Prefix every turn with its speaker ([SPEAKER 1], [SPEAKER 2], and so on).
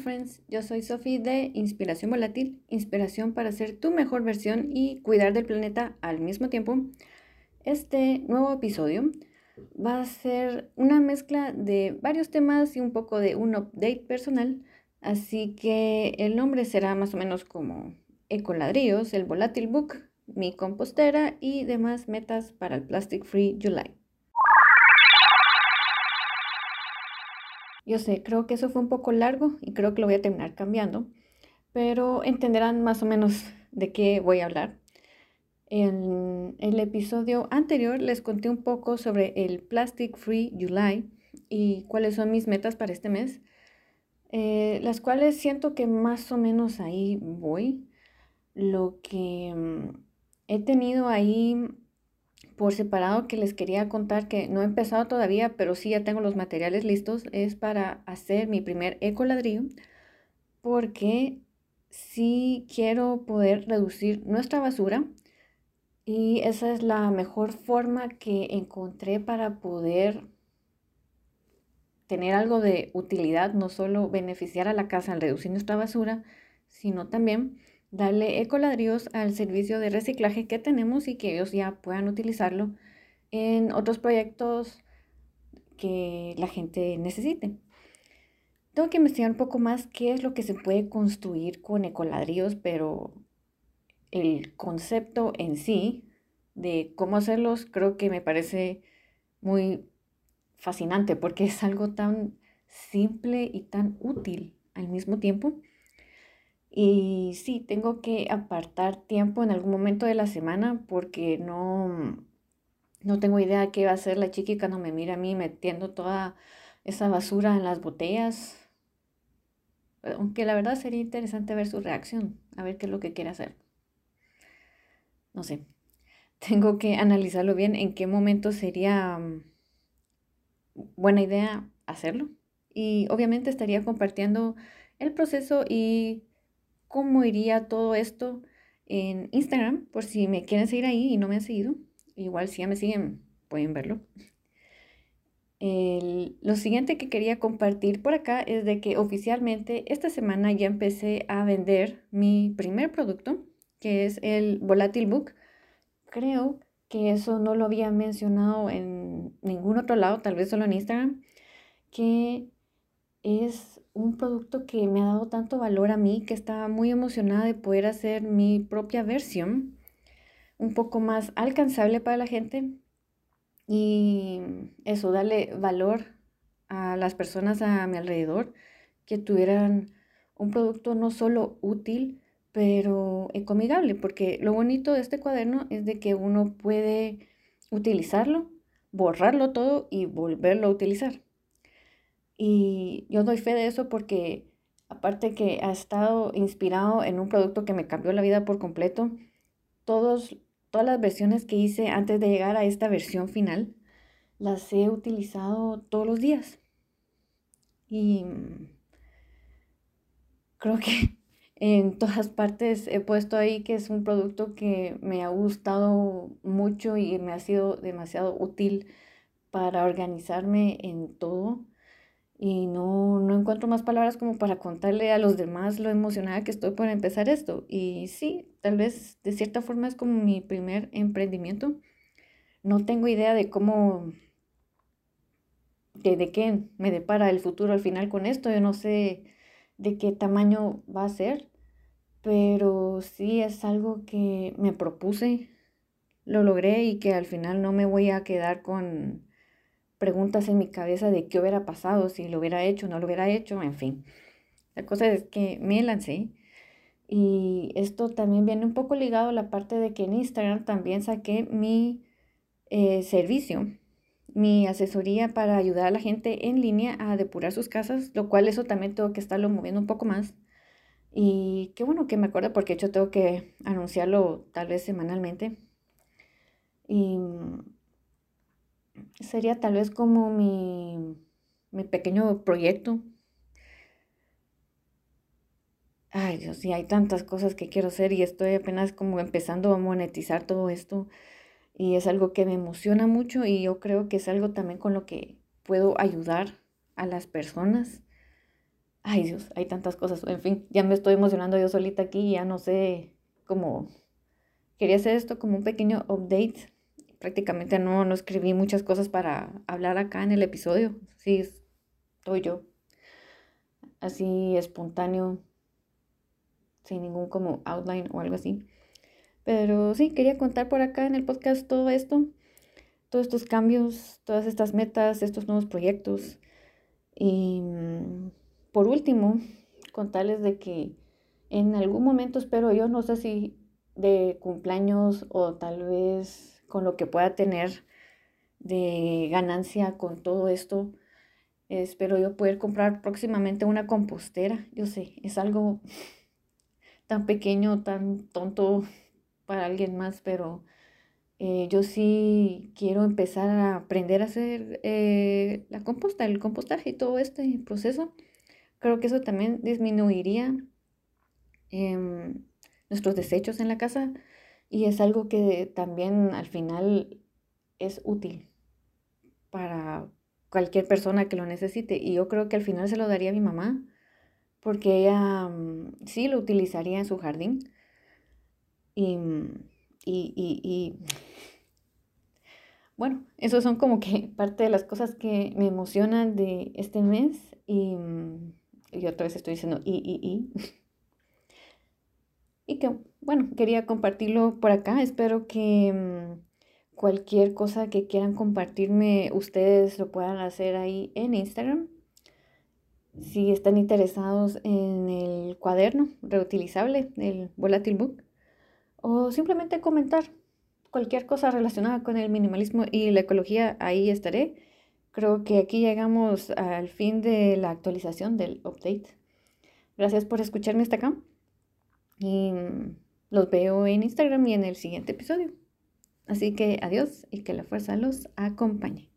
[SPEAKER 1] friends, yo soy Sophie de Inspiración Volátil, inspiración para ser tu mejor versión y cuidar del planeta al mismo tiempo. Este nuevo episodio va a ser una mezcla de varios temas y un poco de un update personal, así que el nombre será más o menos como Ecoladrillos, el Volátil Book, mi compostera y demás metas para el Plastic Free July. Yo sé, creo que eso fue un poco largo y creo que lo voy a terminar cambiando, pero entenderán más o menos de qué voy a hablar. En el episodio anterior les conté un poco sobre el Plastic Free July y cuáles son mis metas para este mes, eh, las cuales siento que más o menos ahí voy. Lo que mm, he tenido ahí por separado que les quería contar que no he empezado todavía, pero sí ya tengo los materiales listos, es para hacer mi primer ecoladrillo, porque sí quiero poder reducir nuestra basura y esa es la mejor forma que encontré para poder tener algo de utilidad, no solo beneficiar a la casa al reducir nuestra basura, sino también darle ecoladrillos al servicio de reciclaje que tenemos y que ellos ya puedan utilizarlo en otros proyectos que la gente necesite. Tengo que investigar un poco más qué es lo que se puede construir con ecoladrillos, pero el concepto en sí de cómo hacerlos creo que me parece muy fascinante porque es algo tan simple y tan útil al mismo tiempo y sí, tengo que apartar tiempo en algún momento de la semana porque no, no tengo idea qué va a hacer la chiqui cuando me mira a mí metiendo toda esa basura en las botellas. Aunque la verdad sería interesante ver su reacción, a ver qué es lo que quiere hacer. No sé, tengo que analizarlo bien en qué momento sería mm, buena idea hacerlo. Y obviamente estaría compartiendo el proceso y cómo iría todo esto en Instagram, por si me quieren seguir ahí y no me han seguido. Igual si ya me siguen, pueden verlo. lo siguiente que quería compartir por acá es de que oficialmente esta semana ya empecé a vender mi primer producto, que es el Volatile Book. Creo que eso no lo había mencionado en ningún otro lado, tal vez solo en Instagram, que es un producto que me ha dado tanto valor a mí que estaba muy emocionada de poder hacer mi propia versión un poco más alcanzable para la gente y eso, darle valor a las personas a mi alrededor que tuvieran un producto no solo útil, pero ecomigable, porque lo bonito de este cuaderno es de que uno puede utilizarlo, borrarlo todo y volverlo a utilizar. Y yo doy fe de eso porque aparte que ha estado inspirado en un producto que me cambió la vida por completo, todos, todas las versiones que hice antes de llegar a esta versión final, las he utilizado todos los días. Y creo que en todas partes he puesto ahí que es un producto que me ha gustado mucho y me ha sido demasiado útil para organizarme en todo y no, no encuentro más palabras como para contarle a los demás lo emocionada que estoy por empezar esto. Y sí, tal vez de cierta forma es como mi primer emprendimiento. No tengo idea de cómo, de, de qué me depara el futuro al final con esto. Yo no sé de qué tamaño va a ser, pero sí es algo que me propuse, lo logré y que al final no me voy a quedar con preguntas en mi cabeza de qué hubiera pasado, si lo hubiera hecho, no lo hubiera hecho, en fin. La cosa es que me lancé y esto también viene un poco ligado a la parte de que en Instagram también saqué mi eh, servicio, mi asesoría para ayudar a la gente en línea a depurar sus casas, lo cual eso también tengo que estarlo moviendo un poco más. Y qué bueno que me acuerdo porque yo tengo que anunciarlo tal vez semanalmente. Y sería tal vez como mi, mi pequeño proyecto. Ay, Dios, sí, hay tantas cosas que quiero hacer y estoy apenas como empezando a monetizar todo esto. Y es algo que me emociona mucho y yo creo que es algo también con lo que puedo ayudar a las personas. Ay Dios, hay tantas cosas. En fin, ya me estoy emocionando yo solita aquí, ya no sé cómo... Quería hacer esto como un pequeño update. Prácticamente no, no escribí muchas cosas para hablar acá en el episodio. Sí, estoy yo. Así espontáneo, sin ningún como outline o algo así. Pero sí, quería contar por acá en el podcast todo esto, todos estos cambios, todas estas metas, estos nuevos proyectos. Y mm, por último, contarles de que en algún momento espero yo, no sé si de cumpleaños o tal vez con lo que pueda tener de ganancia con todo esto, espero yo poder comprar próximamente una compostera. Yo sé, es algo tan pequeño, tan tonto para alguien más, pero eh, yo sí quiero empezar a aprender a hacer eh, la composta, el compostaje y todo este proceso. Creo que eso también disminuiría em, nuestros desechos en la casa y es algo que también al final es útil para cualquier persona que lo necesite. Y yo creo que al final se lo daría a mi mamá, porque ella mm, sí lo utilizaría en su jardín. Y, y, bueno, esos son como que parte de las cosas que me emocionan de este mes. Y, y otra vez estoy diciendo y, y, y. Y que, bueno, quería compartirlo por acá. Espero que mm, cualquier cosa que quieran compartirme, ustedes lo puedan hacer ahí en Instagram. Si están interesados en el cuaderno reutilizable, el volatile book o simplemente comentar cualquier cosa relacionada con el minimalismo y la ecología, ahí estaré. Creo que aquí llegamos al fin de la actualización del update. Gracias por escucharme hasta acá y los veo en Instagram y en el siguiente episodio. Así que adiós y que la fuerza los acompañe.